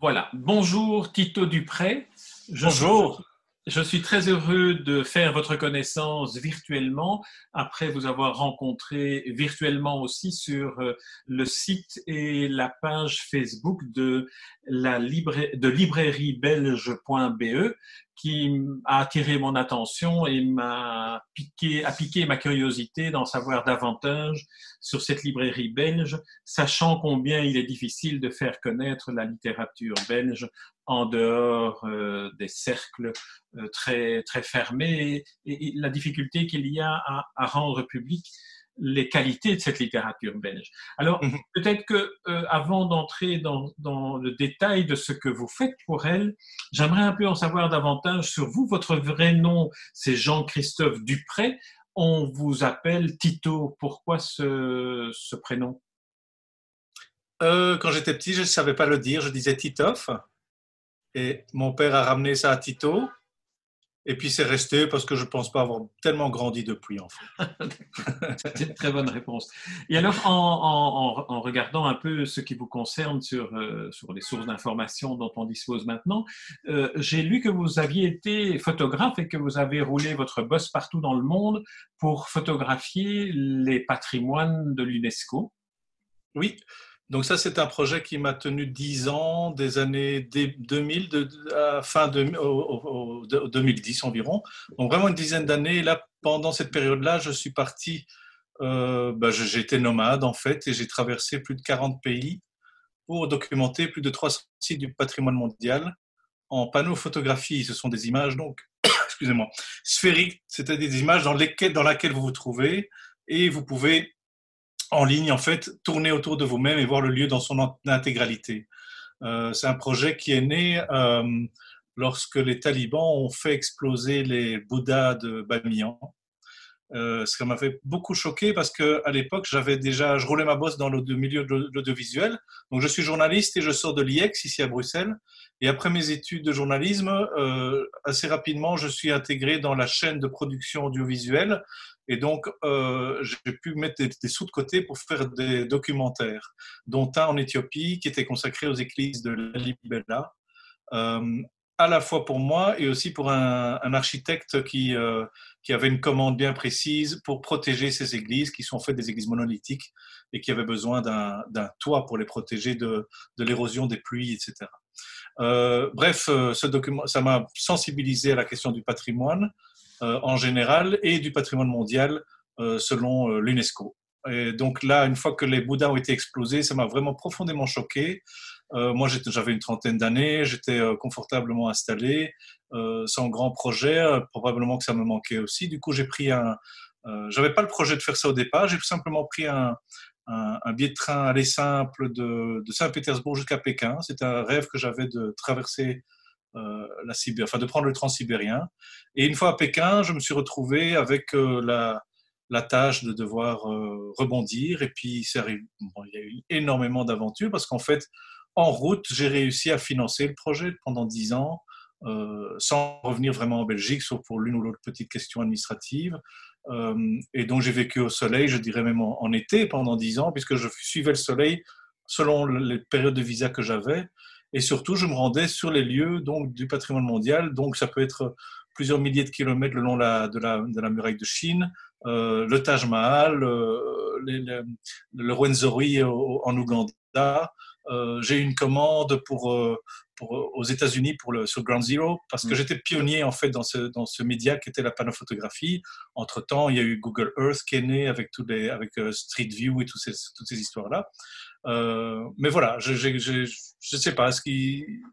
Voilà. Bonjour Tito Dupré. Bonjour. Je suis très heureux de faire votre connaissance virtuellement, après vous avoir rencontré virtuellement aussi sur euh, le site et la page Facebook de la de librairiebelge.be qui a attiré mon attention et m'a piqué, a piqué ma curiosité d'en savoir davantage sur cette librairie belge, sachant combien il est difficile de faire connaître la littérature belge en dehors euh, des cercles euh, très, très fermés et, la difficulté qu'il y a à, à rendre public les qualités de cette littérature belge. Alors, mhm. peut-être que euh, avant d'entrer dans, dans, le détail de ce que vous faites pour elle, j'aimerais un peu en savoir davantage sur vous. Votre vrai nom, c'est Jean-Christophe Dupré. On vous appelle Tito. Pourquoi ce, ce prénom? Euh, Quand j'étais petit, je ne savais pas le dire. Je disais Titoff. Et mon père a ramené ça à Tito. Et puis c'est resté parce que je ne pense pas avoir tellement grandi depuis, en fait. c'est une très bonne réponse. Et alors, en, en, en, regardant un peu ce qui vous concerne sur, euh, sur les sources d'informations dont on dispose maintenant, euh, j'ai lu que vous aviez été photographe et que vous avez roulé votre bosse partout dans le monde pour photographier les patrimoines de l'UNESCO. Oui, donc ça, c'est un projet qui m'a tenu 10 ans, des années 2000, de, à fin de, 2010 environ. Donc vraiment une dizaine d'années. Et là, pendant cette période-là, je suis parti, euh, bah, j'étais nomade en fait, et j'ai traversé plus de 40 pays pour documenter plus de 300 sites du patrimoine mondial en panneaux photographie. Ce sont des images, donc, excusez-moi, sphériques, c'est-à-dire des images dans, lesquelles, dans laquelle vous vous trouvez, et vous pouvez en ligne, en fait, tourner autour de vous-même et voir le lieu dans son intégralité. Euh, c'est un projet qui est né euh, lorsque les talibans ont fait exploser les Bouddhas de Bamiyan. Euh, ce qui m'avait beaucoup choqué parce que à l'époque, j'avais déjà, je roulais ma bosse dans le milieu de l'audiovisuel. Donc, je suis journaliste et je sors de l'IEX ici à Bruxelles. Et après mes études de journalisme, euh, assez rapidement, je suis intégré dans la chaîne de production audiovisuelle. Et donc, euh, j'ai pu mettre des, sous de côté pour faire des documentaires, dont un en Éthiopie qui était consacré aux églises de Lalibela, euh, à la fois pour moi et aussi pour un, architecte qui, euh, qui avait une commande bien précise pour protéger ces églises, qui sont en fait des églises monolithiques et qui avaient besoin d'un toit pour les protéger de, de l'érosion des pluies, etc. Bref, ce document, ça m'a sensibilisé à la question du patrimoine en général et du patrimoine mondial selon l'UNESCO. Et donc là, une fois que les Bouddhas ont été explosés, ça m'a vraiment profondément choqué. moi, j'avais une trentaine d'années, j'étais confortablement installé, sans grand projet. probablement que ça me manquait aussi. Du coup, j'ai pris un. J'avais pas le projet de faire ça au départ. J'ai simplement pris un, billet de train aller simple de, Saint-Pétersbourg jusqu'à Pékin. C'était un rêve que j'avais de traverser euh, la Sibérie, enfin de prendre le transsibérien. Et une fois à Pékin, je me suis retrouvé avec euh, la, tâche de devoir euh, rebondir. Et puis, il y a eu énormément d'aventures parce qu'en fait, en route, j'ai réussi à financer le projet pendant dix ans. sans revenir vraiment en Belgique, sauf pour l'une ou l'autre petite question administrative. Euh, et donc j'ai vécu au soleil, je dirais même en, été pendant dix ans, puisque je suivais le soleil selon les périodes de visa que j'avais. Et surtout, je me rendais sur les lieux donc, du patrimoine mondial. Donc, ça peut être plusieurs milliers de kilomètres le long de la, muraille de Chine, euh, le Taj Mahal, euh, le Rwenzori en Ouganda. Euh, j'ai eu une commande pour, aux États-Unis pour le, sur Ground Zero parce que mm. j'étais pionnier en fait dans ce, dans ce média qui était la panophotographie. Entre temps, il y a eu Google Earth qui est né avec, tous les, avec euh, Street View et toutes ces, toutes ces histoires-là. Euh, mais voilà, je ne sais pas,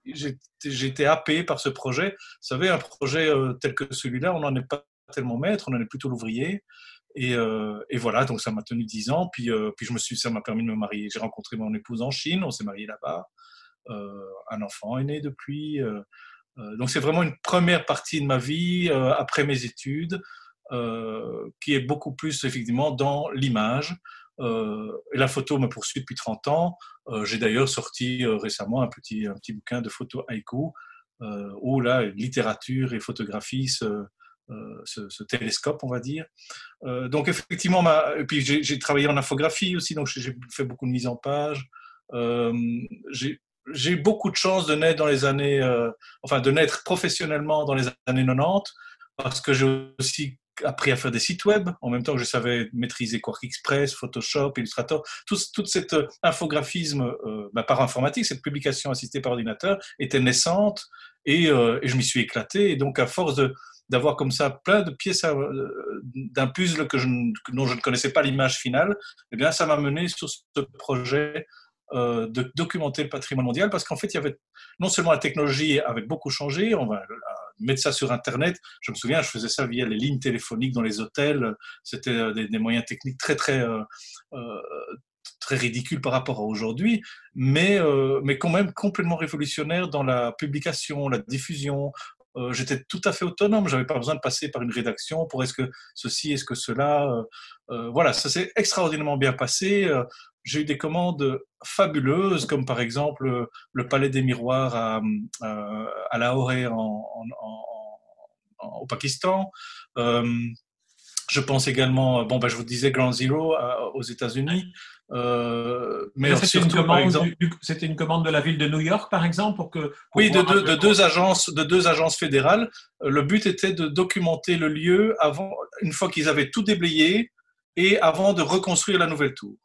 j'ai été happé par ce projet? Vous savez, un projet euh, tel que celui-là, on n'en est pas tellement maître, on en est plutôt l'ouvrier. Et, et, voilà, donc ça m'a tenu dix ans. Puis, puis je me suis, ça m'a permis de me marier. J'ai rencontré mon épouse en Chine, on s'est marié là-bas. Euh, un enfant est né depuis. Euh, euh, donc c'est vraiment une première partie de ma vie après mes études qui est beaucoup plus effectivement dans l'image. et la photo me poursuit depuis 30 ans. J'ai d'ailleurs sorti récemment un petit, un petit bouquin de photos haïku où là, littérature et photographie se, ce, télescope, on va dire. donc effectivement, puis j'ai travaillé en infographie aussi, donc j'ai fait beaucoup de mise en page. j'ai j'ai beaucoup de chance de naître dans les années, enfin de naître professionnellement dans les années 90, parce que j'ai aussi appris à faire des sites web, en même temps que je savais maîtriser Quark Express, Photoshop, Illustrator, tout, toute cette euh, infographisme euh, bah, par informatique, cette publication assistée par ordinateur était naissante et, euh, et je m'y suis éclaté. Et donc, à force de, d'avoir comme ça plein de pièces d'un puzzle que je, dont je ne connaissais pas l'image finale, eh bien, ça m'a mené sur ce projet de documenter le patrimoine mondial parce qu'en fait, il y avait non seulement la technologie avait beaucoup changé, on va mettre ça sur Internet. Je me souviens, je faisais ça via les lignes téléphoniques dans les hôtels. C'était euh, des, moyens techniques très, très, euh, euh, très ridicules par rapport à aujourd'hui, mais, mais quand même complètement révolutionnaires dans la publication, la diffusion. J'étais tout à fait autonome. J'avais pas besoin de passer par une rédaction pour est-ce que ceci, est-ce que cela. voilà, ça s'est extraordinairement bien passé j'ai eu des commandes fabuleuses, comme par exemple le Palais des Miroirs à, à, Lahore en, au Pakistan. Euh, je pense également, bon, ben, je vous disais Ground Zero aux États-Unis. Euh, mais c'était une, commande, c'était une commande de la ville de New York, par exemple, pour que. oui, de, deux, de deux agences, de deux agences fédérales. Le but était de documenter le lieu avant, une fois qu'ils avaient tout déblayé et avant de reconstruire la nouvelle tour.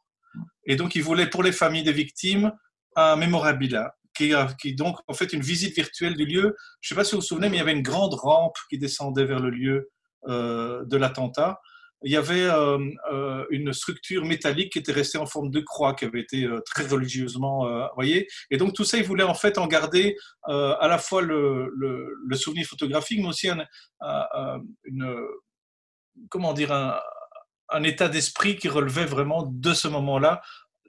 Et donc, ils voulaient pour les familles des victimes un mémorabilia, qui, qui donc en fait une visite virtuelle du lieu. Je ne sais pas si vous vous souvenez, mais il y avait une grande rampe qui descendait vers le lieu euh, de l'attentat. Il y avait euh, euh, une structure métallique qui était restée en forme de croix, qui avait été très religieusement, voyez. Et donc tout ça, ils voulaient en fait en garder à la fois le, souvenir photographique, mais aussi un, comment dire, un état d'esprit qui relevait vraiment de ce moment-là,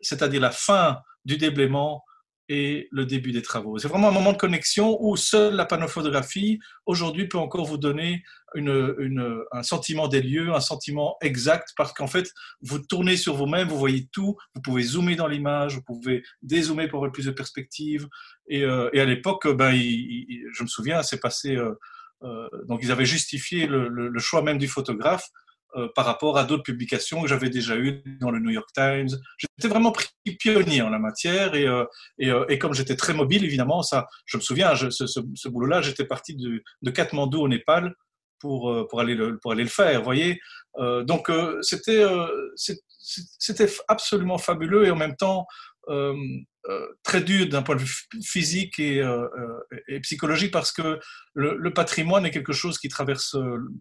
c'est-à-dire la fin du déblaiement et le début des travaux. C'est vraiment un moment de connexion où seule la panophotographie, aujourd'hui, peut encore vous donner un sentiment des lieux, un sentiment exact, parce qu'en fait, vous tournez sur vous-même, vous voyez tout, vous pouvez zoomer dans l'image, vous pouvez dézoomer pour avoir plus de perspective. Et, euh, à l'époque, ben, je me souviens, c'est passé... Euh, euh, donc, ils avaient justifié le choix même du photographe euh, par rapport à d'autres publications que j'avais déjà eues dans le New York Times. J'étais vraiment pionnier en la matière et, euh, euh, et, comme j'étais très mobile, évidemment, ça, je me souviens, ce, ce, boulot-là, j'étais parti de, de Katmandou au Népal pour, pour, aller, le, pour aller le faire, voyez. donc c'était c'était absolument fabuleux et en même temps euh, très dur d'un point de vue physique et, euh, euh, et psychologique parce que le, patrimoine est quelque chose qui traverse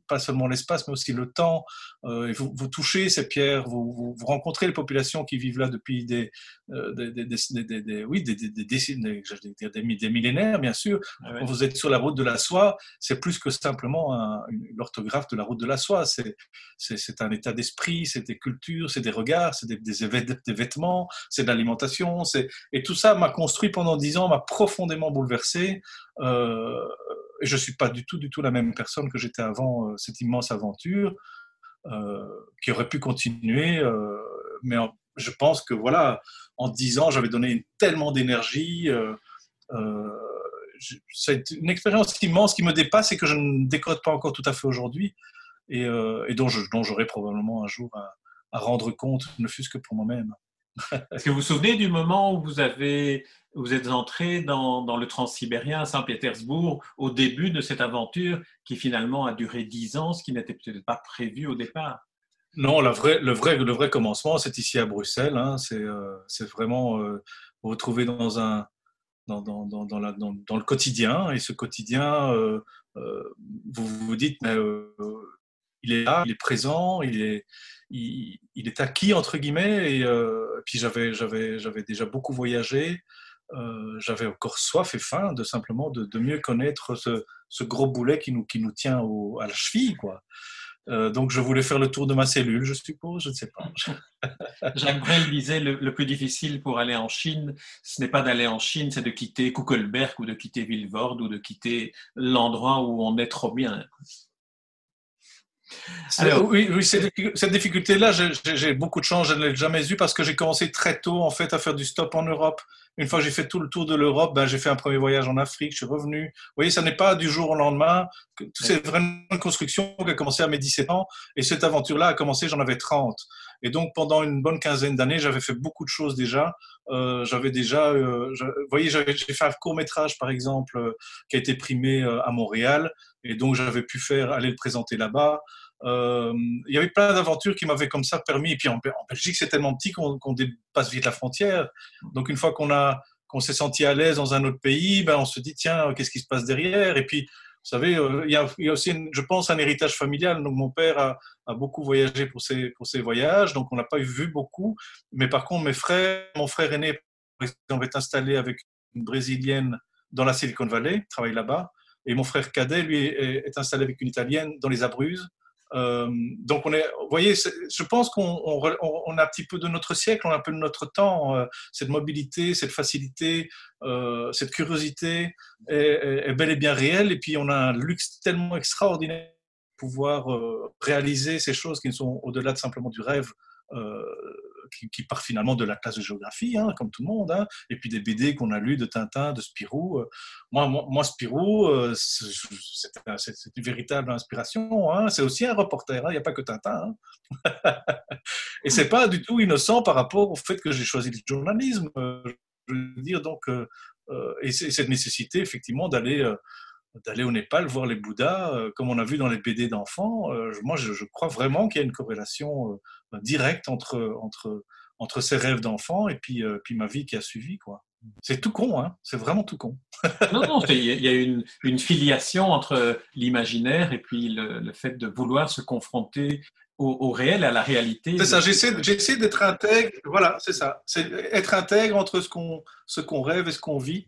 pas seulement l'espace mais aussi le temps. et vous, vous, touchez ces pierres, vous, vous, rencontrez les populations qui vivent là depuis des, des, des, des, des oui, des, des, des, millénaires, bien sûr. Ah vous êtes sur la route de la soie, c'est plus que simplement l'orthographe de la route de la soie. C'est un état d'esprit, c'est des cultures, c'est des regards, c'est des, des, vêtements, c'est de l'alimentation, c'est et tout ça m'a construit pendant dix ans, m'a profondément bouleversé. Euh, et je suis pas du tout, du tout la même personne que j'étais avant euh, cette immense aventure, euh, qui aurait pu continuer. Mais je pense que voilà, en dix ans, j'avais donné tellement d'énergie. c'est une expérience immense qui me dépasse et que je ne décode pas encore tout à fait aujourd'hui et, et, dont j'aurai probablement un jour à rendre compte, ne fût-ce que pour moi-même. Est-ce que vous vous souvenez du moment où vous, avez, vous êtes entré dans, dans le transsibérien à Saint-Pétersbourg au début de cette aventure qui finalement a duré dix ans, ce qui n'était peut-être pas prévu au départ? Non, la vraie, le, vrai, le vrai commencement, c'est ici à Bruxelles. Hein. Euh, c'est vraiment euh, vous retrouvez dans, un, dans, dans, dans, le quotidien. Et ce quotidien, euh, vous vous dites, il est là, il est présent, il est, il, est acquis entre guillemets. Et euh, puis j'avais, j'avais, j'avais déjà beaucoup voyagé. Euh, j'avais encore soif et faim de simplement de, mieux connaître ce, gros boulet qui nous, qui nous tient à la cheville, quoi. Euh, donc je voulais faire le tour de ma cellule, je suppose, je ne sais pas. Jacques Brel disait le, le, plus difficile pour aller en Chine, ce n'est pas d'aller en Chine, c'est de quitter Kuckelberg ou de quitter Villevorde ou de quitter l'endroit où on est trop bien. Alors, oui, oui cette difficulté-là, j'ai beaucoup de chance, je ne l'ai jamais eu parce que j'ai commencé très tôt en fait à faire du stop en Europe. Une fois que j'ai fait tout le tour de l'Europe, ben, j'ai fait un premier voyage en Afrique, je suis revenu. Vous voyez, ça n'est pas du jour au lendemain. C'est vraiment une construction qui a commencé à mes 17 ans et cette aventure-là a commencé, j'en avais 30. Et donc, pendant une bonne quinzaine d'années, j'avais fait beaucoup de choses déjà. Euh, j'avais déjà, euh, vous voyez, j'ai fait un court métrage, par exemple, euh, qui a été primé euh, à Montréal. Et donc, j'avais pu faire, aller le présenter là-bas. Euh, il y avait plein d'aventures qui m'avaient comme ça permis. Et puis, en, Belgique, c'est tellement petit qu'on qu'on dépasse vite la frontière. Donc, une fois qu'on a qu'on s'est senti à l'aise dans un autre pays, ben on se dit tiens, qu'est-ce qui se passe derrière? Et puis savez, euh, il y, a, aussi, je pense, un héritage familial. Donc, mon père a, beaucoup voyagé pour ses, voyages, donc on n'a pas vu beaucoup. Mais par contre, mes frères, mon frère aîné, exemple, est installé avec une brésilienne dans la Silicon Valley, travaille là-bas. Et mon frère cadet, lui, est, est installé avec une italienne dans les Abruzzes. Euh, donc, on est, vous voyez, je pense qu'on on, on a un petit peu de notre siècle, on a un peu de notre temps, euh, cette mobilité, cette facilité, euh, cette curiosité est, est, bel et bien réelle. Et puis, on a un luxe tellement extraordinaire de pouvoir euh, réaliser ces choses qui sont au-delà de simplement du rêve. Euh, qui, part finalement de la classe de géographie, hein, comme tout le monde, hein, et puis des BD qu'on a lus de Tintin, de Spirou. Moi, moi, moi Spirou, euh, c'est une véritable inspiration. Hein. C'est aussi un reporter, il n'y a pas que Tintin. Et c'est pas du tout innocent par rapport au fait que j'ai choisi le journalisme. Euh, je veux dire, donc, euh, et cette nécessité, effectivement, d'aller d'aller au Népal voir les Bouddhas, euh, comme on a vu dans les BD d'enfants. Euh, moi, je, je, crois vraiment qu'il y a une corrélation euh, directe entre, entre, entre ces rêves d'enfant et puis, puis ma vie qui a suivi. quoi. C'est tout con, hein c'est vraiment tout con. non, non, il y a une, une filiation entre l'imaginaire et puis le, le, fait de vouloir se confronter au, au réel, à la réalité. C'est ça, j'essaie d'être intègre, voilà, c'est ça. C'est être intègre entre ce qu'on qu'on rêve et ce qu'on vit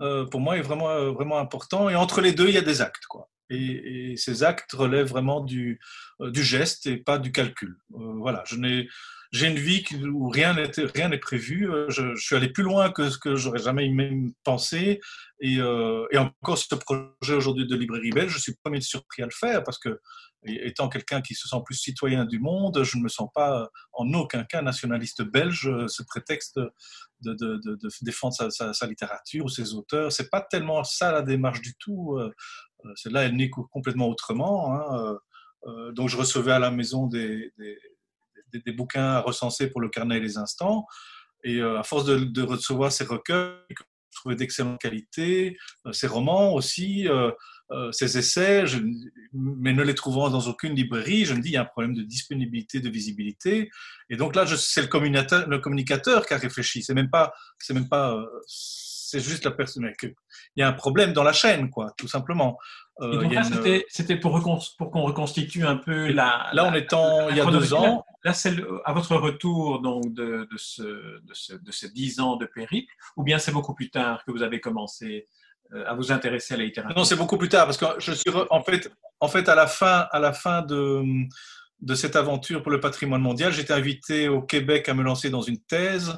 euh, pour moi, est vraiment, euh, vraiment important. Et entre les deux, il y a des actes. Quoi. Et, ces actes relèvent vraiment du, euh, du geste et pas du calcul. Voilà, je n'ai j'ai une vie où rien n'est rien n'est prévu. Je, suis allé plus loin que ce que j'aurais jamais même pensé. Et, et encore ce projet aujourd'hui de librairie belge, je suis premier surpris à le faire parce que étant quelqu'un qui se sent plus citoyen du monde, je ne me sens pas en aucun cas nationaliste belge. Ce prétexte de, défendre sa, littérature ou ses auteurs, c'est pas tellement ça la démarche du tout. Celle-là, elle naît complètement autrement. Hein. Donc, je recevais à la maison des, bouquins à recenser pour le carnet et les instants. Et euh, à force de, recevoir ces recueils, que je trouvais d'excellente qualité, euh, ces romans aussi, euh, euh, ces essais, je, mais ne les trouvant dans aucune librairie, je me dis il y a un problème de disponibilité, de visibilité. Et donc là, c'est le communicateur, le communicateur qui a réfléchi. C'est même pas, c'est même pas, euh, c'est juste la personne. Il y a un problème dans la chaîne, quoi, tout simplement. Euh, donc là, une... c'était pour, pour qu'on reconstitue un peu la. Là, on est en, il y a deux ans. Là, c'est à votre retour donc de, de, ce, de, ce, de ces dix ans de périple, ou bien c'est beaucoup plus tard que vous avez commencé euh, à vous intéresser à la littérature Non, c'est beaucoup plus tard parce que je suis en fait, en fait à la fin, à la fin de de cette aventure pour le patrimoine mondial, j'étais invité au Québec à me lancer dans une thèse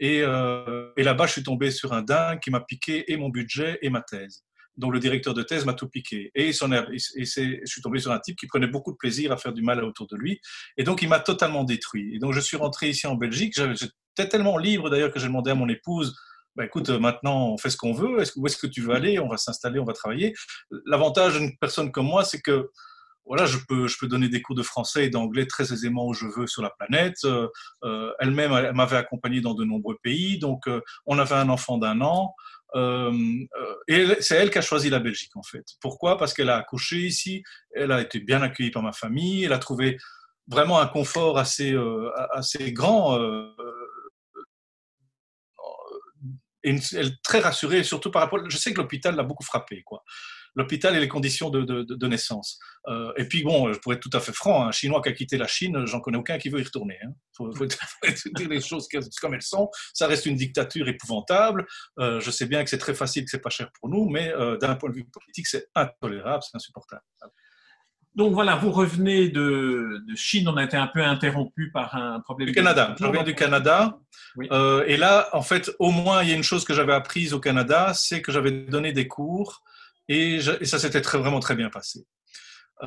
et, euh, et là-bas, je suis tombé sur un dingue qui m'a piqué et mon budget et ma thèse dont le directeur de thèse m'a tout piqué. Et, son, et je suis tombé sur un type qui prenait beaucoup de plaisir à faire du mal autour de lui. Et donc, il m'a totalement détruit. Et donc, je suis rentré ici en Belgique. J'étais tellement libre d'ailleurs que j'ai demandé à mon épouse, bah, écoute, maintenant, on fait ce qu'on veut. Est-ce, où est-ce que tu veux aller? On va s'installer, on va travailler. L'avantage d'une personne comme moi, c'est que voilà, je peux, je peux donner des cours de français et d'anglais très aisément où je veux sur la planète. Euh, euh elle-même, elle m'avait accompagné dans de nombreux pays. Donc, euh, on avait un enfant d'un an. Euh, euh, et c'est elle qui a choisi la Belgique, en fait. Pourquoi? Parce qu'elle a accouché ici, elle a été bien accueillie par ma famille, elle a trouvé vraiment un confort assez, euh, assez grand. Euh, et une, elle très rassurée, surtout par rapport. Je sais que l'hôpital l'a beaucoup frappé, quoi l'hôpital et les conditions de, de, naissance. Euh, et puis bon, pourrais être tout à fait franc, un Chinois qui a quitté la Chine, j'en connais aucun qui veut y retourner. Il hein. faut, faut, dire les choses comme elles sont. Ça reste une dictature épouvantable. Euh, je sais bien que c'est très facile, que c'est pas cher pour nous, mais euh, d'un point de vue politique, c'est intolérable, c'est insupportable. Donc voilà, vous revenez de, de, Chine, on a été un peu interrompu par un problème. Du Canada, je reviens du Canada. Oui. Euh, et là, en fait, au moins, il y a une chose que j'avais apprise au Canada, c'est que j'avais donné des cours et, je, et ça s'était très, vraiment très bien passé.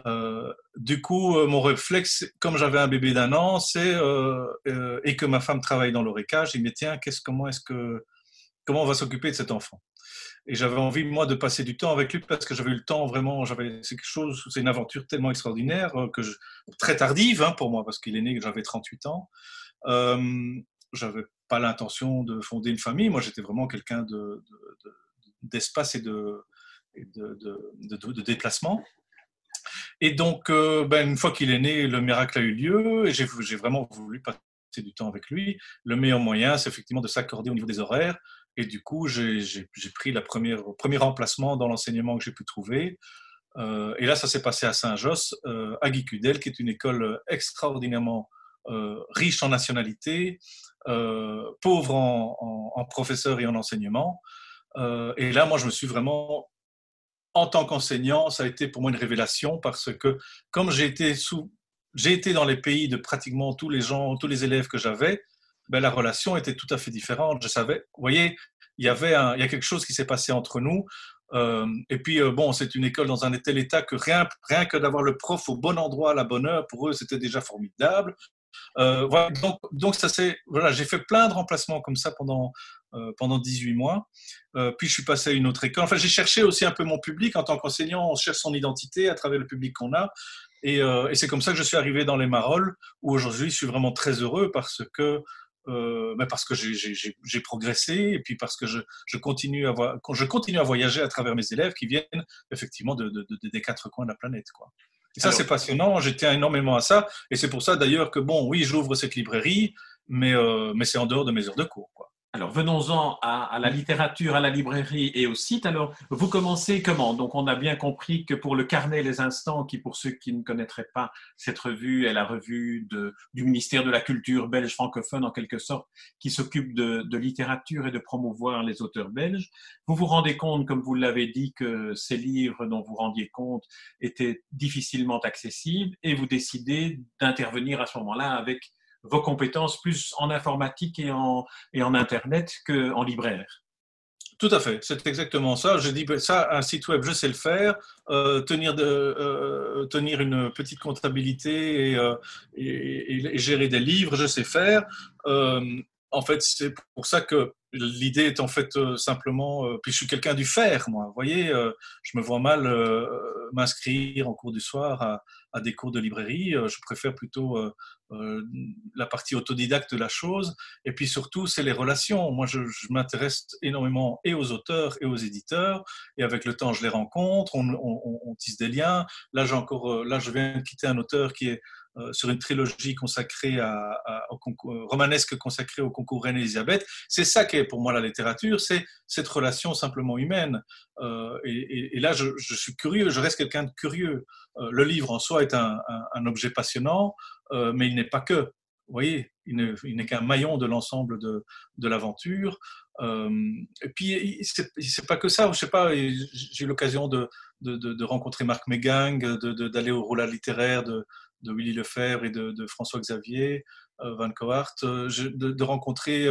Euh, du coup, euh, mon réflexe, comme j'avais un bébé d'un an, c'est euh, et que ma femme travaille dans l'oreca, j'ai dit mais tiens, qu'est-ce comment est-ce que comment on va s'occuper de cet enfant? Et j'avais envie moi de passer du temps avec lui parce que j'avais eu le temps vraiment j'avais c'est quelque chose c'est une aventure tellement extraordinaire euh, que très tardive hein, pour moi parce qu'il est né j'avais 38 ans. Euh, j'avais pas l'intention de fonder une famille. Moi j'étais vraiment quelqu'un de, d'espace et de, de, déplacement. Et donc euh, ben, une fois qu'il est né le miracle a eu lieu et j'ai vraiment voulu passer du temps avec lui. Le meilleur moyen c'est effectivement de s'accorder au niveau des horaires et du coup, j'ai pris la première, le premier remplacement dans l'enseignement que j'ai pu trouver. Euh, et là, ça s'est passé à Saint-Josse, euh, à Guicudel, qui est une école extraordinairement euh, riche en nationalité, pauvre en, professeurs et en enseignement. et là, moi, je me suis vraiment, en tant qu'enseignant, ça a été pour moi une révélation parce que comme j'ai été été dans les pays de pratiquement tous les gens, tous les élèves que j'avais, ben, la relation était tout à fait différente. Je savais, vous voyez, il y avait il y a quelque chose qui s'est passé entre nous. Euh, et puis, euh, bon, c'est une école dans un tel état que rien, rien que d'avoir le prof au bon endroit à la bonne heure, pour eux, c'était déjà formidable. Euh, donc, donc, ça c'est, voilà, j'ai fait plein de remplacements comme ça pendant, pendant 18 mois. puis, je suis passé à une autre école. Enfin, j'ai cherché aussi un peu mon public. En tant qu'enseignant, on cherche son identité à travers le public qu'on a. Et, et c'est comme ça que je suis arrivé dans les Marolles, où aujourd'hui, je suis vraiment très heureux parce que euh, mais parce que j'ai progressé et puis parce que je, je, continue à je continue à voyager à travers mes élèves qui viennent effectivement de, de, des quatre coins de la planète. Quoi. Et ça, c'est passionnant, je tiens énormément à ça. Et c'est pour ça d'ailleurs que, bon, oui, j'ouvre cette librairie, mais, euh, mais c'est en dehors de mes heures de cours. Quoi. Alors venons-en à, la littérature, à la librairie et au site. Alors vous commencez comment? Donc on a bien compris que pour le carnet Les Instants, qui pour ceux qui ne connaîtraient pas cette revue est la revue du ministère de la Culture belge francophone en quelque sorte, qui s'occupe de, de, littérature et de promouvoir les auteurs belges. Vous vous rendez compte, comme vous l'avez dit, que ces livres dont vous rendiez compte étaient difficilement accessibles et vous décidez d'intervenir à ce moment-là avec vos compétences plus en informatique et en, et en Internet qu'en libraire. Tout à fait, c'est exactement ça. Je dis ça, un site web, je sais le faire. Euh, tenir, de, euh, tenir une petite comptabilité euh, et, et, gérer des livres, je sais faire. En fait, c'est pour ça que l'idée est en fait simplement. puis je suis quelqu'un du faire, moi. Vous voyez, je me vois mal m'inscrire en cours du soir à, des cours de librairie. je préfère plutôt euh, la partie autodidacte de la chose. Et puis surtout, c'est les relations. Moi, je, m'intéresse énormément et aux auteurs et aux éditeurs. Et avec le temps, je les rencontre, on, tisse des liens. Là, j'ai encore, euh, là, je viens de quitter un auteur qui est euh, sur une trilogie consacrée au concours, romanesque consacrée au concours Reine Elisabeth. C'est ça qui est pour moi la littérature, c'est cette relation simplement humaine. et, là, je, suis curieux, je reste quelqu'un de curieux. le livre en soi est un, objet passionnant. Euh, mais il n'est pas que. Vous voyez, il n'est qu'un maillon de l'ensemble de, de l'aventure. Euh, et puis, c'est pas que ça. Je sais pas, j'ai eu l'occasion de, de, rencontrer Marc Mégang, d'aller au roulage littéraire de, de Willy Lefebvre et de, François Xavier euh, Van Coart, de, rencontrer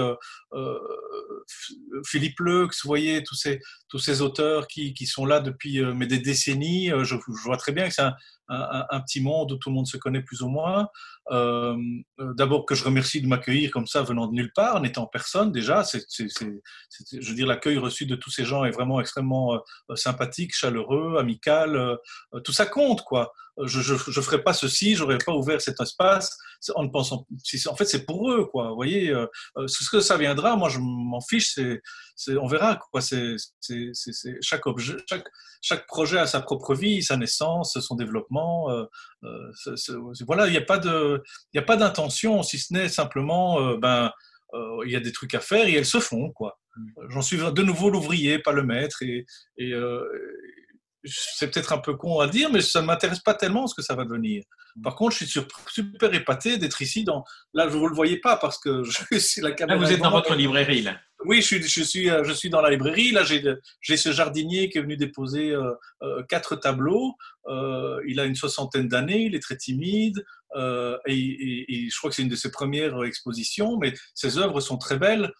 Philippe Leux, vous voyez, tous ces, tous auteurs qui, qui sont là depuis mais des décennies. Je, je vois très bien que c'est un, un, petit monde où tout le monde se connaît plus ou moins. Euh, euh, d'abord que je remercie de m'accueillir comme ça venant de nulle part, n'étant personne déjà. C'est, je veux dire, l'accueil reçu de tous ces gens est vraiment extrêmement euh, sympathique, chaleureux, amical. tout ça compte, quoi. Je ne ferais pas ceci, j'aurais pas ouvert cet espace en ne pensant. En fait, c'est pour eux, quoi. Vous voyez, ce que ça viendra, moi, je m'en fiche. C'est, on verra, quoi. C'est, chaque objet, chaque, chaque projet a sa propre vie, sa naissance, son développement. Euh, euh, voilà, il n'y a pas de, il a pas d'intention, si ce n'est simplement, euh, ben, il y a des trucs à faire et elles se font, quoi. Mm. J'en suis de nouveau l'ouvrier, pas le maître, et, et c'est peut-être un peu con à dire, mais ça ne m'intéresse pas tellement ce que ça va devenir. Mm. Par contre, je suis super épaté d'être ici. Dans... Là, vous ne le voyez pas parce que je suis la caméra. Là, vous êtes dans votre librairie, là. Oui, je suis, je suis, euh, je suis dans la librairie. Là, j'ai ce jardinier qui est venu déposer euh, euh, quatre tableaux. il a une soixantaine d'années, il est très timide. et, je crois que c'est une de ses premières expositions, mais ses œuvres sont très belles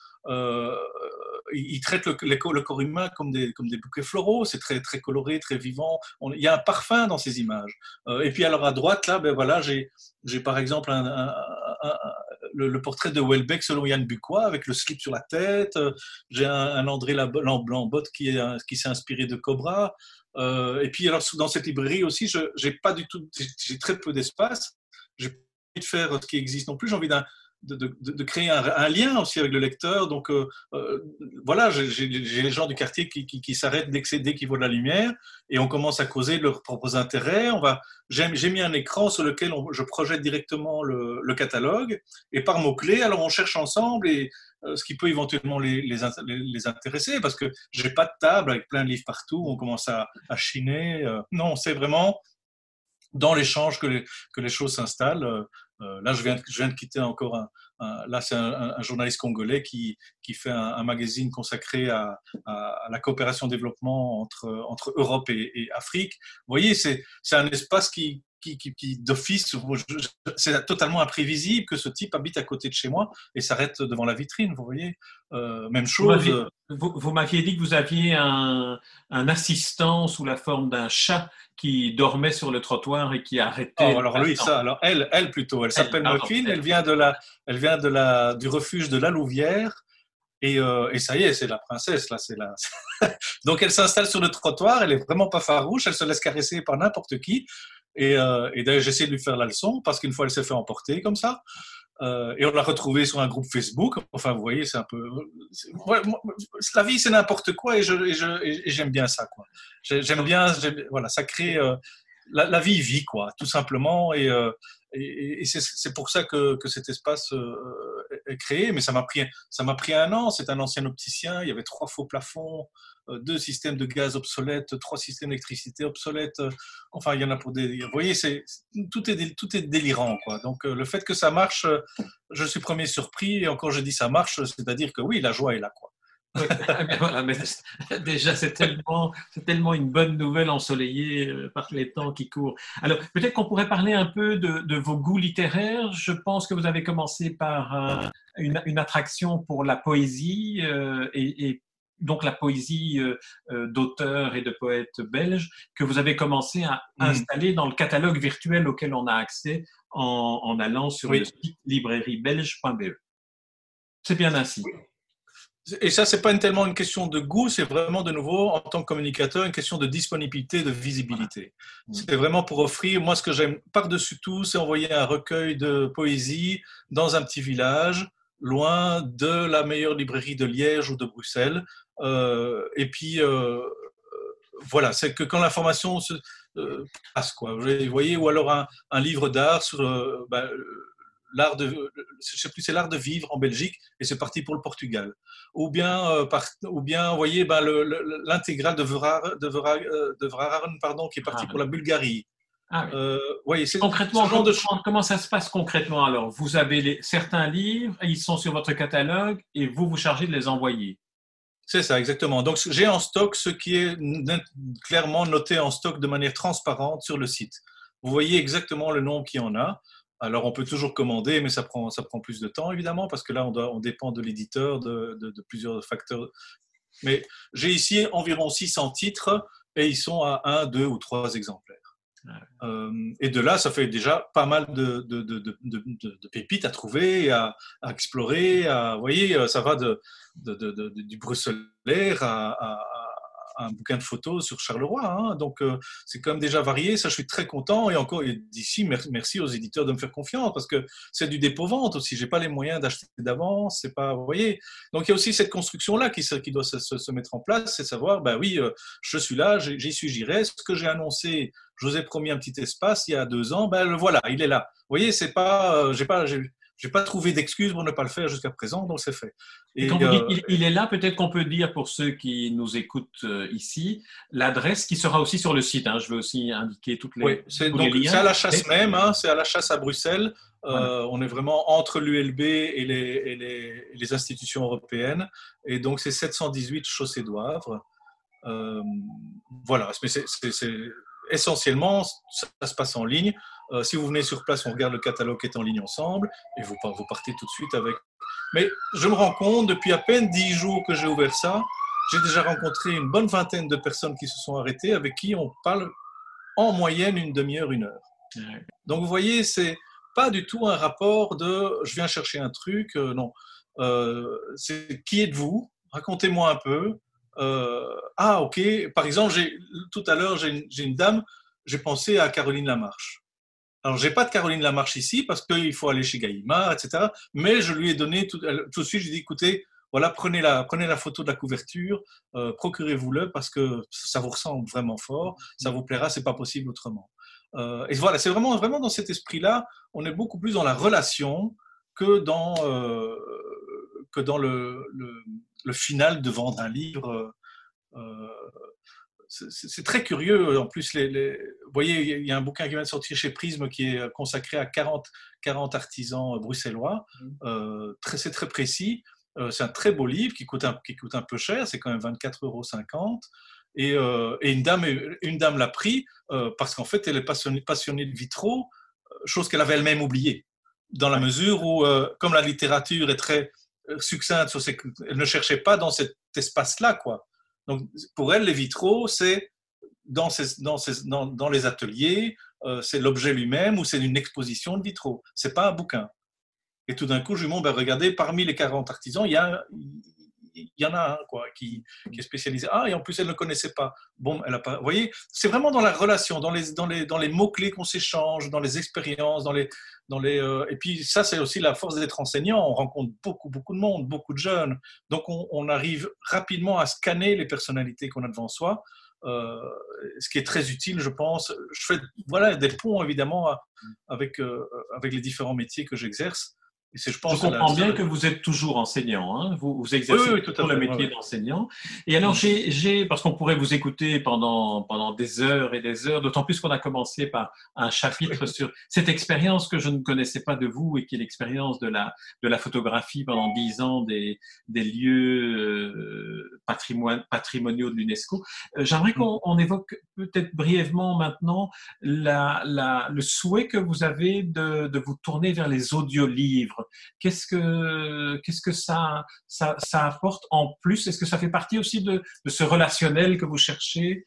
il traite le, corps humain comme des, bouquets floraux, c'est très, coloré, très vivant. il y a un parfum dans ces images. et puis alors à droite, là, ben voilà, j'ai par exemple le, portrait de Welbeck selon Yann Bucois, avec le slip sur la tête. J'ai un, André Lambotte qui, s'est inspiré de Cobra. et puis, alors, dans cette librairie aussi, j'ai pas du tout, j'ai très peu d'espace. J'ai envie de faire ce qui existe non plus. J'ai envie d'un de, créer un, lien aussi avec le lecteur. Donc euh, euh, voilà, j'ai les gens du quartier qui, qui, s'arrêtent dès qu'ils voient la lumière et on commence à causer de leurs propres intérêts. On va, j'ai mis un écran sur lequel je projette directement le, catalogue et par mots-clés, alors on cherche ensemble et euh, ce qui peut éventuellement les, les, intéresser parce que j'ai pas de table avec plein de livres partout, on commence à, chiner. non, c'est vraiment dans l'échange que que les choses s'installent. Euh, là, je viens, je viens de quitter encore un, là, c'est un, journaliste congolais qui, qui fait un, magazine consacré à, à, la coopération développement entre, entre Europe et, Afrique. Vous voyez, c'est un espace qui, qui, qui, d'office, c'est totalement imprévisible que ce type habite à côté de chez moi et s'arrête devant la vitrine, vous voyez. Euh, même chose. Vous m'aviez dit que vous aviez un, un, assistant sous la forme d'un chat qui dormait sur le trottoir et qui arrêtait. Oh, alors lui, ça, alors elle, elle plutôt, elle, s'appelle Muffin, elle vient de la, elle vient de la, du refuge de la Louvière. Et, euh, et, ça y est, c'est la princesse là, c'est la. Donc elle s'installe sur le trottoir, elle est vraiment pas farouche, elle se laisse caresser par n'importe qui. Et, euh, et d'ailleurs, j'essaie de lui faire la leçon parce qu'une fois elle s'est fait emporter comme ça. Euh, et on l'a retrouvé sur un groupe Facebook. Enfin, vous voyez, c'est un peu. la vie, c'est n'importe quoi et j'aime bien ça. J'aime bien. Voilà, ça crée. Euh, la, vie vit, quoi, tout simplement. Et, euh, et, c'est pour ça que, que cet espace est créé. Mais ça m'a pris, ça m'a pris un an. C'est un ancien opticien. Il y avait trois faux plafonds. Euh, deux systèmes de gaz obsolètes, trois systèmes d'électricité obsolètes. Euh, enfin, il y en a pour des. Vous voyez, c'est tout est tout est délirant, quoi. Donc, euh, le fait que ça marche, je suis premier surpris. Et encore, je dis ça marche, c'est-à-dire que oui, la joie est là, quoi. déjà, c'est tellement, tellement une bonne nouvelle ensoleillée par les temps qui courent. Alors, peut-être qu'on pourrait parler un peu de, vos goûts littéraires. Je pense que vous avez commencé par une, attraction pour la poésie et, et, donc la poésie euh, euh, d'auteurs et de poètes belges que vous avez commencé à mm. installer dans le catalogue virtuel auquel on a accès en, allant sur le site librairiebelge.be. C'est bien ainsi. Et ça, c'est pas tellement une question de goût, c'est vraiment de nouveau, en tant que communicateur, une question de disponibilité, de visibilité. Mm. C'est vraiment pour offrir, moi, ce que j'aime par-dessus tout, c'est envoyer un recueil de poésie dans un petit village, loin de la meilleure librairie de Liège ou de Bruxelles, et puis, euh, voilà, c'est que quand l'information se euh, passe, quoi. Vous voyez, ou alors un, livre d'art sur bah, l'art de, je sais plus, c'est l'art de vivre en Belgique et c'est parti pour le Portugal. Ou bien, ou bien, vous voyez, bah, l'intégrale de Verhaeren, de, de pardon, qui est parti ah, pour la Bulgarie. Ah, oui. concrètement, de... comment ça se passe concrètement alors? Vous avez les, certains livres, ils sont sur votre catalogue et vous vous chargez de les envoyer. C'est ça, exactement. Donc, j'ai en stock ce qui est clairement noté en stock de manière transparente sur le site. Vous voyez exactement le nom qu'il y en a. Alors, on peut toujours commander, mais ça prend, plus de temps, évidemment, parce que là, on, doit, on dépend de l'éditeur, de, de, plusieurs facteurs. Mais j'ai ici environ 600 titres et ils sont à un, deux ou trois exemplaires. Euh, et de là, ça fait déjà pas mal de, pépites à trouver, à, explorer. Vous voyez, ça va du bruxellaire à, un bouquin de photos sur Charleroi. Hein. donc, euh, c'est quand même déjà varié. Ça, je suis très content. Et encore, d'ici, merci aux éditeurs de me faire confiance parce que c'est du dépôt-vente aussi. J'ai pas les moyens d'acheter d'avance. C'est pas, vous voyez. Donc, il y a aussi cette construction-là qui, doit se, mettre en place. C'est savoir, ben oui, euh, je suis là, j'y suis, j'irai. Ce que j'ai annoncé, je vous ai promis un petit espace il y a deux ans. Ben le voilà, il est là. Vous voyez, c'est pas, euh, j'ai pas, j'ai pas trouvé d'excuses pour ne pas le faire jusqu'à présent, donc c'est fait. Et, quand vous dites euh, il, est là, peut-être qu'on peut dire pour ceux qui nous écoutent euh, ici, l'adresse qui sera aussi sur le site. Hein. je vais aussi indiquer toutes les, oui, c'est, à la chasse même, hein, c'est à la chasse à Bruxelles. Euh, on est vraiment entre l'ULB et les, et, les, les, institutions européennes. Et donc c'est 718 Chaussée d'Oivre. voilà, mais c'est, essentiellement, ça se passe en ligne. Euh, si vous venez sur place, on regarde le catalogue qui est en ligne ensemble et vous, vous partez tout de suite avec. Mais je me rends compte, depuis à peine dix jours que j'ai ouvert ça, j'ai déjà rencontré une bonne vingtaine de personnes qui se sont arrêtées avec qui on parle en moyenne une demi-heure, une heure. Donc vous voyez, c'est pas du tout un rapport de je viens chercher un truc. non, c'est qui êtes-vous? Racontez-moi un peu. Ah, ok. Par exemple, tout à l'heure, j'ai une, dame, j'ai pensé à Caroline Lamarche. Alors, j'ai pas de Caroline Lamarche ici parce qu'il faut aller chez Gaïma, etc. Mais je lui ai donné tout, de suite, j'ai dit, écoutez, voilà, prenez la, prenez la photo de la couverture, euh, procurez-vous-le parce que ça vous ressemble vraiment fort, ça vous plaira, c'est pas possible autrement. Euh, et voilà, c'est vraiment, vraiment dans cet esprit-là, on est beaucoup plus dans la relation que dans, euh, que dans le, le, final de vendre un livre. c'est très curieux. En plus, les, vous voyez, il y a un bouquin qui vient de sortir chez Prisme qui est consacré à 40, 40 artisans bruxellois. Mmh. c'est très précis. Euh, c'est un très beau livre qui coûte un, qui coûte un peu cher, c'est quand même 24,50 euros. Et, euh, et, une dame, une dame l'a pris euh, parce qu'en fait, elle est passionnée, passionnée de vitraux, chose qu'elle avait elle-même oubliée, dans la mesure où, comme la littérature est très succincte, elle ne cherchait pas dans cet espace-là, quoi. Donc, pour elle, les vitraux, c'est dans, dans, dans, dans, les ateliers, c'est l'objet lui-même ou c'est une exposition de vitraux. C'est pas un bouquin. Et tout d'un coup, je lui dis, ben, regardez, parmi les 40 artisans, il y, a, il y en a un quoi, qui, qui, est spécialisé. Ah, et en plus, elle ne connaissait pas. Bon, elle a pas. Vous voyez, c'est vraiment dans la relation, dans les, dans les, dans les mots-clés qu'on s'échange, dans les expériences, dans les. Dans les euh, Et puis, ça, c'est aussi la force d'être enseignant. On rencontre beaucoup, beaucoup de monde, beaucoup de jeunes. Donc, on, arrive rapidement à scanner les personnalités qu'on a devant soi. Euh, ce qui est très utile, je pense. Je fais voilà, des ponts, évidemment, avec, euh, avec les différents métiers que j'exerce. Je, pense je comprends bien que vous êtes toujours enseignant, hein. Vous, vous, exercez oui, le métier d'enseignant. Et alors, j'ai, parce qu'on pourrait vous écouter pendant, pendant des heures et des heures, d'autant plus qu'on a commencé par un chapitre sur cette expérience que je ne connaissais pas de vous et qui est l'expérience de la, de la photographie pendant dix ans des, des lieux euh, patrimoniaux de l'UNESCO. Euh, j'aimerais mm. qu'on évoque peut-être brièvement maintenant la, la, le souhait que vous avez de, de vous tourner vers les audiolivres Qu'est-ce que, qu'est-ce que ça, ça, apporte en plus? Est-ce que ça fait partie aussi de, ce relationnel que vous cherchez?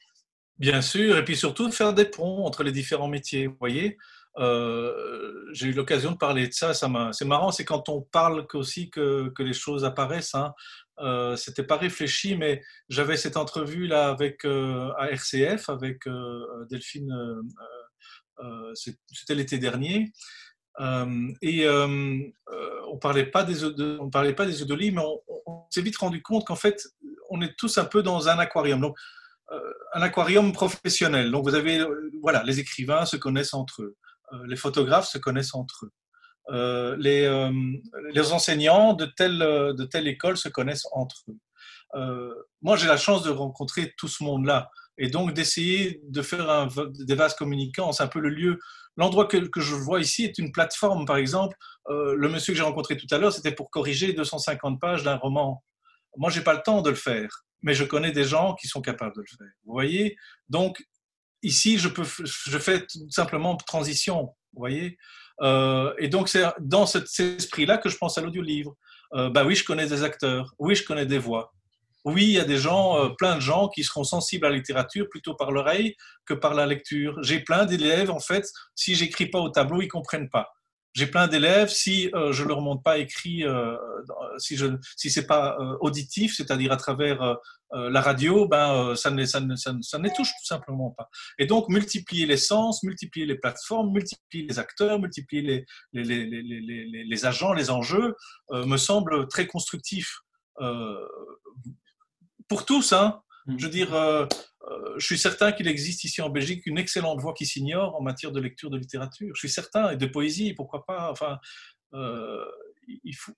Bien sûr, et puis surtout de faire des ponts entre les différents métiers. Vous voyez, euh, j'ai eu l'occasion de parler de ça. ça c'est marrant, c'est quand on parle aussi que, que les choses apparaissent. Hein. Euh, c'était pas réfléchi, mais j'avais cette entrevue là avec euh, à RCF avec euh, Delphine. c'était l'été dernier. Euh, et euh, euh, on parlait pas des parlait pas des mais on, s'est vite rendu compte qu'en fait, on est tous un peu dans un aquarium. Donc, un aquarium professionnel. Donc, vous avez, voilà, les écrivains se connaissent entre eux, les photographes se connaissent entre eux, les, enseignants de de telle école se connaissent entre eux. Moi, j'ai la chance de rencontrer tout ce monde-là et donc d'essayer de faire des vases communicants. C'est un peu le lieu L'endroit que, je vois ici est une plateforme, par exemple. Euh, le monsieur que j'ai rencontré tout à l'heure, c'était pour corriger 250 pages d'un roman. Moi, j'ai pas le temps de le faire, mais je connais des gens qui sont capables de le faire. Vous voyez? Donc, ici, je fais tout simplement transition. Vous voyez? Euh, Et donc, c'est dans cet esprit-là que je pense à l'audiolivre. Euh, bah oui, je connais des acteurs. Oui, je connais des voix oui, il y a des gens, euh, plein de gens qui seront sensibles à la littérature plutôt par l'oreille que par la lecture. J'ai plein d'élèves, en fait, si j'écris pas au tableau, ils comprennent pas. J'ai plein d'élèves, si euh, je leur montre pas écrit, euh, si je, si c'est pas auditif, c'est-à-dire à travers la radio, ben ça ne, ne, touche tout simplement pas. Et donc multiplier les sens, multiplier les plateformes, multiplier les acteurs, multiplier les, les, les, les, les agents, les enjeux, me semble très constructif pour tous. Hein. Mm. Je veux dire, euh, euh, je suis certain qu'il existe ici en Belgique une excellente voix qui s'ignore en matière de lecture de littérature. Je suis certain, et de poésie, pourquoi pas. Enfin, euh, il faut.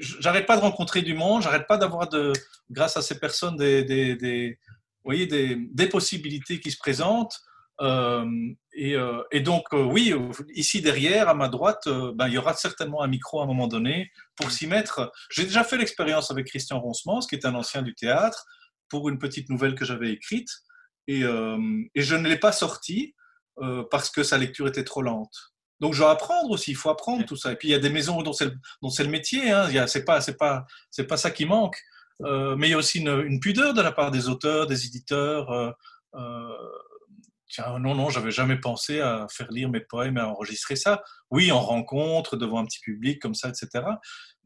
J'arrête pas de rencontrer du monde, j'arrête pas d'avoir de, grâce à ces personnes, des, des, des voyez, des, des, possibilités qui se présentent. Et, et, donc, oui, ici derrière, à ma droite, ben, il y aura certainement un micro à un moment donné pour s'y mettre. J'ai déjà fait l'expérience avec Christian Roncemans, qui est un ancien du théâtre, pour une petite nouvelle que j'avais écrite. Et, euh, et, je ne l'ai pas sortie euh, parce que sa lecture était trop lente. Donc je dois apprendre aussi, il faut apprendre tout ça. Et puis il y a des maisons dont c'est le, le, métier, hein. c'est pas, pas, pas ça qui manque. Euh, mais il y a aussi une, une, pudeur de la part des auteurs, des éditeurs. Tiens, non, non, j'avais jamais pensé à faire lire mes poèmes et à enregistrer ça. Oui, en rencontre, devant un petit public comme ça, etc.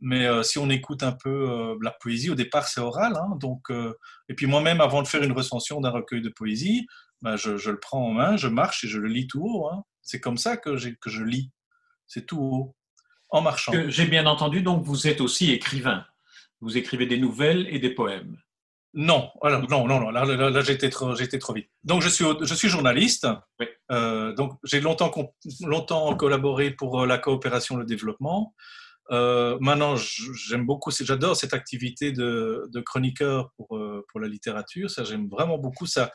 Mais euh, si on écoute un peu euh, la poésie, au départ, c'est oral. Hein, donc, euh, et puis moi-même, avant de faire une recension d'un recueil de poésie, je, je, le prends en main, je marche et je le lis tout haut. Hein. C'est comme ça que, que je lis. C'est tout haut, en marchant. J'ai bien entendu, donc vous êtes aussi écrivain. Vous écrivez des nouvelles et des poèmes. Non, alors, non, non, non, là, là, là j'étais trop, trop, vite. Donc, je suis, je suis journaliste. Oui. Euh, donc, j'ai longtemps, longtemps collaboré pour la coopération et le développement. Euh, maintenant, j'aime beaucoup, j'adore cette activité de, de chroniqueur pour, euh, pour, la littérature. Ça, j'aime vraiment beaucoup. Ça,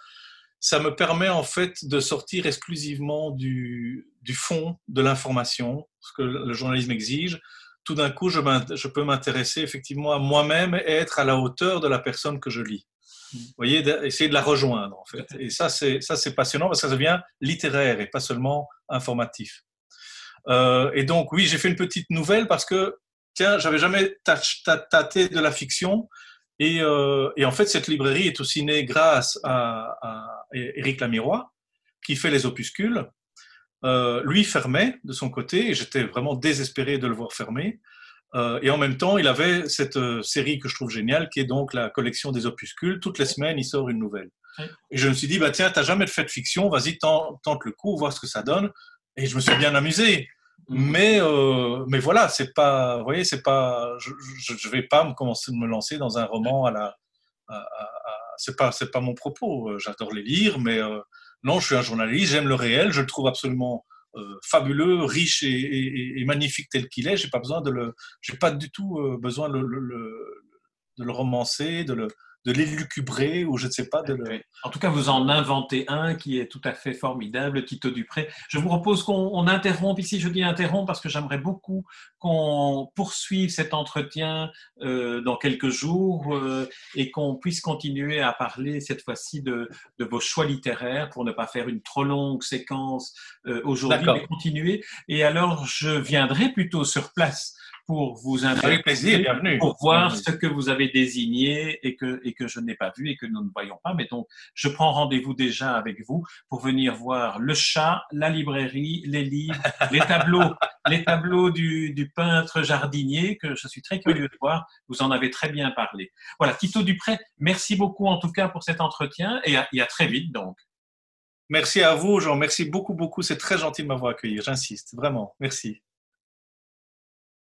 ça me permet en fait de sortir exclusivement du, du fond de l'information, ce que le journalisme exige. Tout d'un coup, je, je peux m'intéresser effectivement à moi-même et être à la hauteur de la personne que je lis. Vous voyez, essayer de la rejoindre en fait. Et ça, c'est ça, c'est passionnant parce que ça devient littéraire et pas seulement informatif. Euh, et donc, oui, j'ai fait une petite nouvelle parce que, tiens, j'avais jamais tâté de la fiction. Et, euh, et, en fait, cette librairie est aussi née grâce à, à Éric Lamirois, qui fait les opuscules. Euh, lui fermait de son côté, et j'étais vraiment désespéré de le voir fermer. Euh, et en même temps, il avait cette euh, série que je trouve géniale, qui est donc la collection des opuscules. Toutes les semaines, il sort une nouvelle. Et je me suis dit, bah tiens, t'as jamais fait de fiction, vas-y, tente, tente, le coup, voir ce que ça donne. Et je me suis bien amusé. Mm. Mais, euh, mais voilà, c'est pas, vous voyez, c'est pas, je, je, vais pas me commencer de me lancer dans un roman à la, à, à, c'est pas, c'est pas mon propos. J'adore les lire, mais euh, non, je suis un journaliste, j'aime le réel, je le trouve absolument euh, fabuleux, riche et, magnifique tel qu'il est. J'ai pas pas du tout euh, besoin de le romancer, de le, de l'élucubrer ou je ne sais pas. De le... En tout cas, vous en inventez un qui est tout à fait formidable, Tito Dupré. Je vous propose qu'on interrompe ici. Je dis interrompt parce que j'aimerais beaucoup qu'on poursuive cet entretien euh, dans quelques jours euh, et qu'on puisse continuer à parler cette fois-ci de, de, vos choix littéraires pour ne pas faire une trop longue séquence euh, aujourd'hui, mais continuer. Et alors, je viendrai plutôt sur place pour vous intéresser, pour voir ce que vous avez désigné et que, et que je n'ai pas vu et que nous ne voyons pas. Mais donc, je prends rendez-vous déjà avec vous pour venir voir le chat, la librairie, les livres, les tableaux, les tableaux du, du, peintre jardinier que je suis très curieux de voir. Vous en avez très bien parlé. Voilà, Tito Dupré, merci beaucoup en tout cas pour cet entretien et à, et à très vite donc. Merci à vous, Jean. Merci beaucoup, beaucoup. C'est très gentil de m'avoir accueilli. J'insiste, vraiment. Merci.